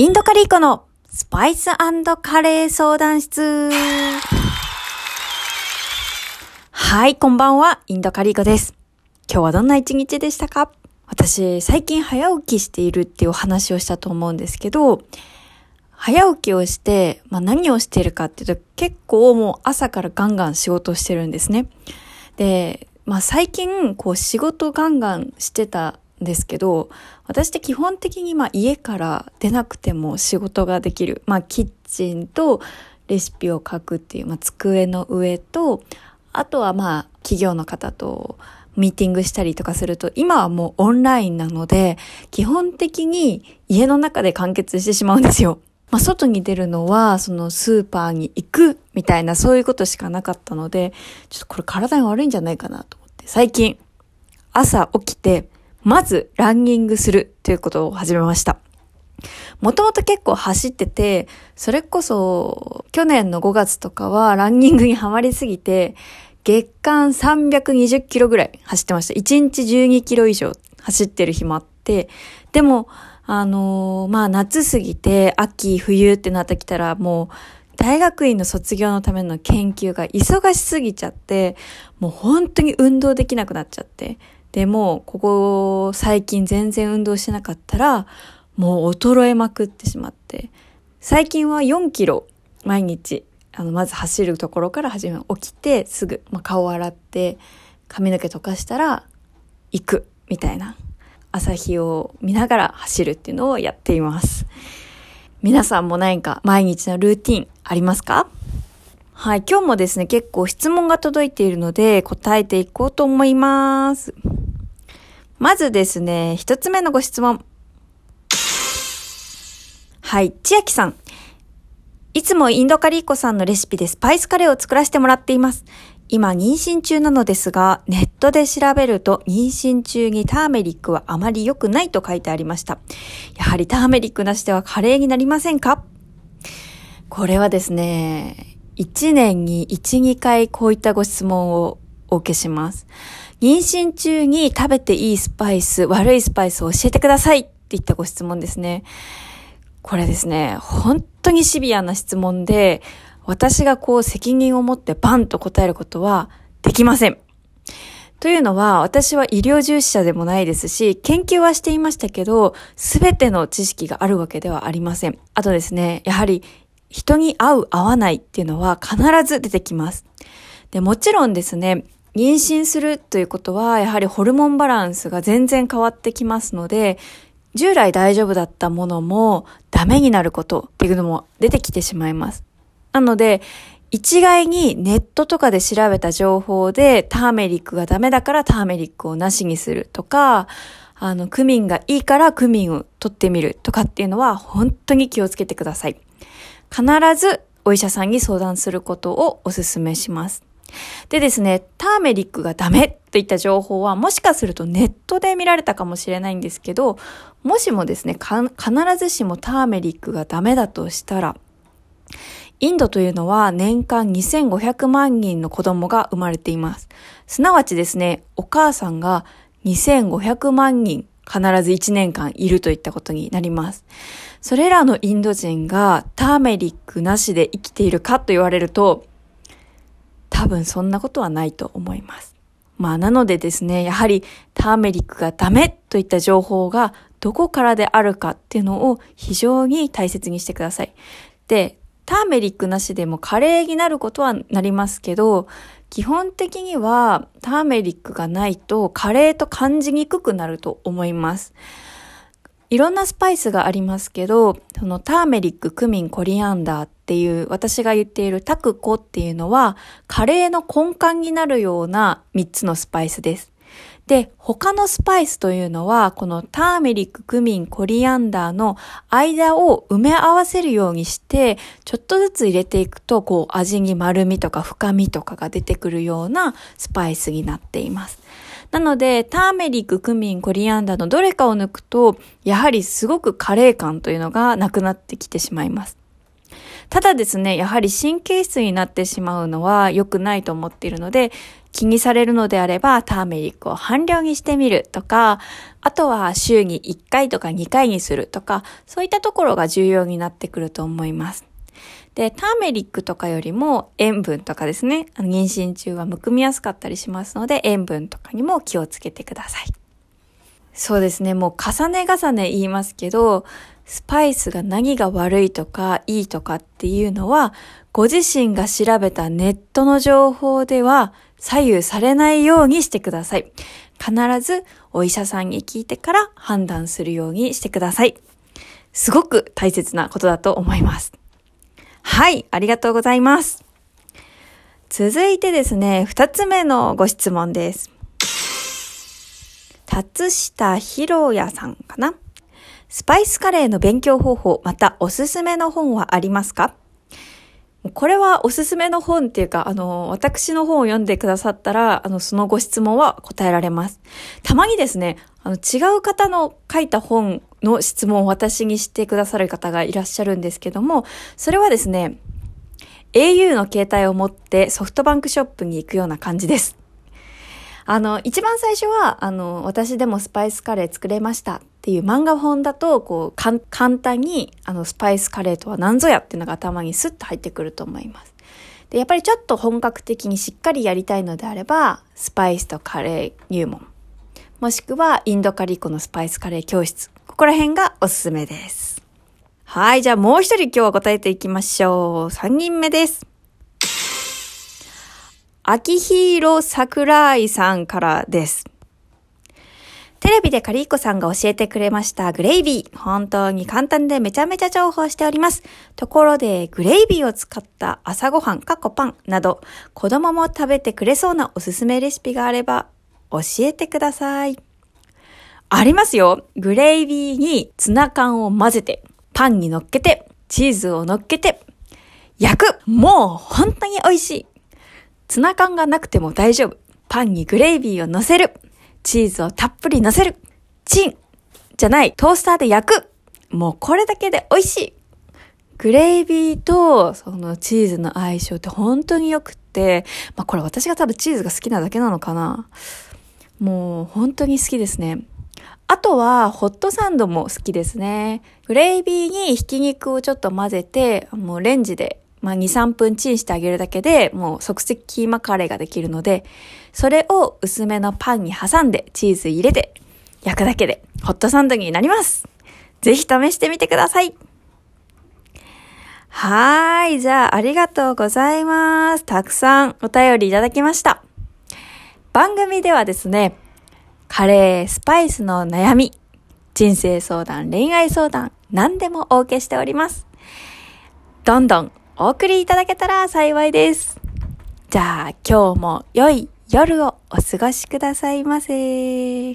インドカリーコのスパイスカレー相談室。はい、こんばんは、インドカリーコです。今日はどんな一日でしたか？私、最近早起きしているっていうお話をしたと思うんですけど、早起きをして、まあ、何をしてるかっていうと、結構もう朝からガンガン仕事してるんですね。で、まあ、最近、こう仕事ガンガンしてたですけど、私って基本的にまあ家から出なくても仕事ができる。まあキッチンとレシピを書くっていう、まあ、机の上と、あとはまあ企業の方とミーティングしたりとかすると、今はもうオンラインなので、基本的に家の中で完結してしまうんですよ。まあ、外に出るのは、そのスーパーに行くみたいなそういうことしかなかったので、ちょっとこれ体に悪いんじゃないかなと思って、最近朝起きて、まずランニングするということを始めました。もともと結構走ってて、それこそ去年の5月とかはランニングにはまりすぎて、月間320キロぐらい走ってました。1日12キロ以上走ってる日もあって、でも、あのー、まあ夏過ぎて秋、冬ってなってきたらもう大学院の卒業のための研究が忙しすぎちゃって、もう本当に運動できなくなっちゃって、でも、ここ最近全然運動しなかったら、もう衰えまくってしまって、最近は4キロ毎日、あの、まず走るところから始め、起きてすぐ、まあ、顔洗って、髪の毛溶かしたら、行く、みたいな。朝日を見ながら走るっていうのをやっています。皆さんも何か毎日のルーティンありますか？はい、今日もですね、結構質問が届いているので答えていこうと思います。まずですね、一つ目のご質問。はい、千秋さん。いつもインドカリーコさんのレシピでスパイスカレーを作らせてもらっています。今妊娠中なのですが、ネットで調べると妊娠中にターメリックはあまり良くないと書いてありました。やはりターメリックなしではカレーになりませんか？これはですね、1年に1、2回こういったご質問をお受けします。妊娠中に食べていいスパイス、悪いスパイスを教えてくださいっていったご質問ですね。これですね、本当にシビアな質問で、私がこう責任を持ってバンと答えることはできません。というのは、私は医療従事者でもないですし、研究はしていましたけど、すべての知識があるわけではありません。あとですね、やはり人に合う合わないっていうのは必ず出てきます。で、もちろんですね、妊娠するということは、やはりホルモンバランスが全然変わってきますので、従来大丈夫だったものもダメになることっていうのも出てきてしまいます。なので、一概にネットとかで調べた情報でターメリックがダメだからターメリックをなしにするとか、あの、クミンがいいからクミンを取ってみるとかっていうのは本当に気をつけてください。必ずお医者さんに相談することをお勧めします。でですね、ターメリックがダメといった情報はもしかするとネットで見られたかもしれないんですけど、もしもですね、必ずしもターメリックがダメだとしたら、インドというのは年間2500万人の子供が生まれています。すなわちですね、お母さんが2500万人必ず1年間いるといったことになります。それらのインド人がターメリックなしで生きているかと言われると、多分そんなことはないと思います。まあなのでですね、やはりターメリックがダメといった情報がどこからであるかっていうのを非常に大切にしてください。で、ターメリックなしでもカレーになることはなりますけど、基本的にはターメリックがないとカレーと感じにくくなると思います。いろんなスパイスがありますけど、そのターメリック、クミン、コリアンダーっていう私が言っているタクコっていうのはカレーの根幹になるような3つのスパイスです。で、他のスパイスというのは、このターメリック、クミン、コリアンダーの間を埋め合わせるようにして、ちょっとずつ入れていくと、こう味に丸みとか深みとかが出てくるようなスパイスになっています。なので、ターメリック、クミン、コリアンダーのどれかを抜くと、やはりすごくカレー感というのがなくなってきてしまいます。ただですね、やはり神経質になってしまうのは良くないと思っているので、気にされるのであればターメリックを半量にしてみるとか、あとは週に1回とか2回にするとか、そういったところが重要になってくると思います。で、ターメリックとかよりも塩分とかですね、妊娠中はむくみやすかったりしますので、塩分とかにも気をつけてください。そうですね、もう重ね重ね言いますけど、スパイスが何が悪いとかいいとかっていうのは、ご自身が調べたネットの情報では左右されないようにしてください。必ずお医者さんに聞いてから判断するようにしてください。すごく大切なことだと思います。はい、ありがとうございます。続いてですね、二つ目のご質問です。達下博也さんかな？スパイスカレーの勉強方法、またおすすめの本はありますか？これはおすすめの本っていうか、あの、私の本を読んでくださったら、あの、そのご質問は答えられます。たまにですね、あの、違う方の書いた本の質問を私にしてくださる方がいらっしゃるんですけども、それはですね、au の携帯を持ってソフトバンクショップに行くような感じです。あの、一番最初は、あの、私でもスパイスカレー作れましたっていう漫画本だと、こう、簡単に、あの、スパイスカレーとは何ぞやっていうのが頭にスッと入ってくると思います。で、やっぱりちょっと本格的にしっかりやりたいのであれば、スパイスとカレー入門。もしくは、インドカリコのスパイスカレー教室。ここら辺がおすすめです。はい、じゃあもう一人今日は答えていきましょう。三人目です。秋広桜井さんからです。テレビでカリーコさんが教えてくれましたグレイビー。本当に簡単でめちゃめちゃ重宝しております。ところで、グレイビーを使った朝ごはん、かっこパンなど、子供も食べてくれそうなおすすめレシピがあれば、教えてください。ありますよ。グレイビーにツナ缶を混ぜて、パンに乗っけて、チーズを乗っけて、焼くもう本当に美味しいツナ缶がなくても大丈夫。パンにグレイビーを乗せる。チーズをたっぷり乗せる。チンじゃない。トースターで焼く。もうこれだけで美味しい。グレイビーとそのチーズの相性って本当に良くって、まあこれ私が多分チーズが好きなだけなのかな。もう本当に好きですね。あとは、ホットサンドも好きですね。グレイビーにひき肉をちょっと混ぜて、もうレンジでまあ、2、3分チンしてあげるだけでもう即席キーマカレーができるので、それを薄めのパンに挟んでチーズ入れて焼くだけでホットサンドになります。ぜひ試してみてください。はーい。じゃあ、ありがとうございます。たくさんお便りいただきました。番組ではですね、カレー、スパイスの悩み、人生相談、恋愛相談、何でもお受けしております。どんどんお送りいただけたら幸いです。じゃあ今日も良い夜をお過ごしくださいませ。